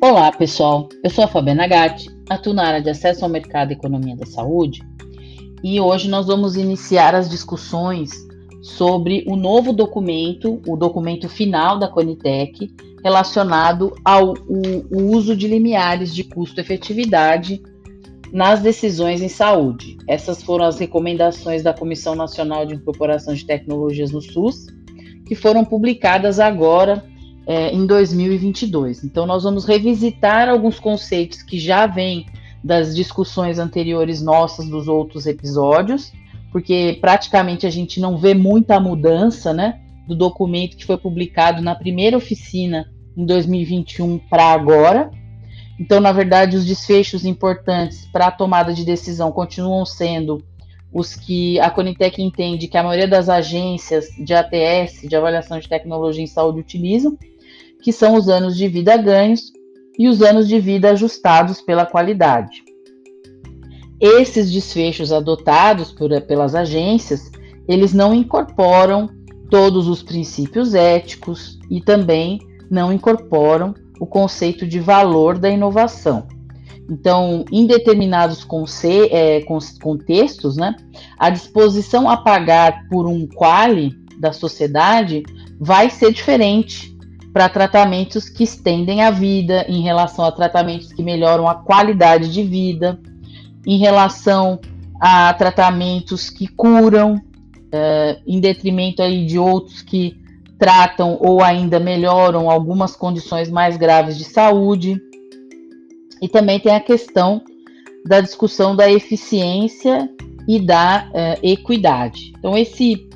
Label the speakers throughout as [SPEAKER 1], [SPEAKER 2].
[SPEAKER 1] Olá, pessoal. Eu sou a Fabiana Gatti, atuo na área de acesso ao mercado e economia da saúde, e hoje nós vamos iniciar as discussões sobre o novo documento, o documento final da Conitec, relacionado ao o, o uso de limiares de custo-efetividade nas decisões em saúde. Essas foram as recomendações da Comissão Nacional de Incorporação de Tecnologias no SUS, que foram publicadas agora é, em 2022. Então, nós vamos revisitar alguns conceitos que já vêm das discussões anteriores nossas dos outros episódios, porque praticamente a gente não vê muita mudança, né, do documento que foi publicado na primeira oficina em 2021 para agora. Então, na verdade, os desfechos importantes para a tomada de decisão continuam sendo os que a Conitec entende que a maioria das agências de ATS, de avaliação de tecnologia em saúde, utilizam, que são os anos de vida ganhos e os anos de vida ajustados pela qualidade. Esses desfechos adotados por, pelas agências, eles não incorporam todos os princípios éticos e também não incorporam o conceito de valor da inovação. Então, em determinados é, contextos, né, a disposição a pagar por um quali da sociedade vai ser diferente para tratamentos que estendem a vida, em relação a tratamentos que melhoram a qualidade de vida, em relação a tratamentos que curam, é, em detrimento aí de outros que tratam ou ainda melhoram algumas condições mais graves de saúde. E também tem a questão da discussão da eficiência e da é, equidade. Então, esse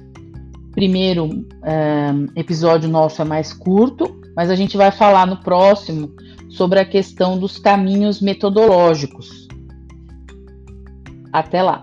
[SPEAKER 1] primeiro um, episódio nosso é mais curto, mas a gente vai falar no próximo sobre a questão dos caminhos metodológicos. Até lá!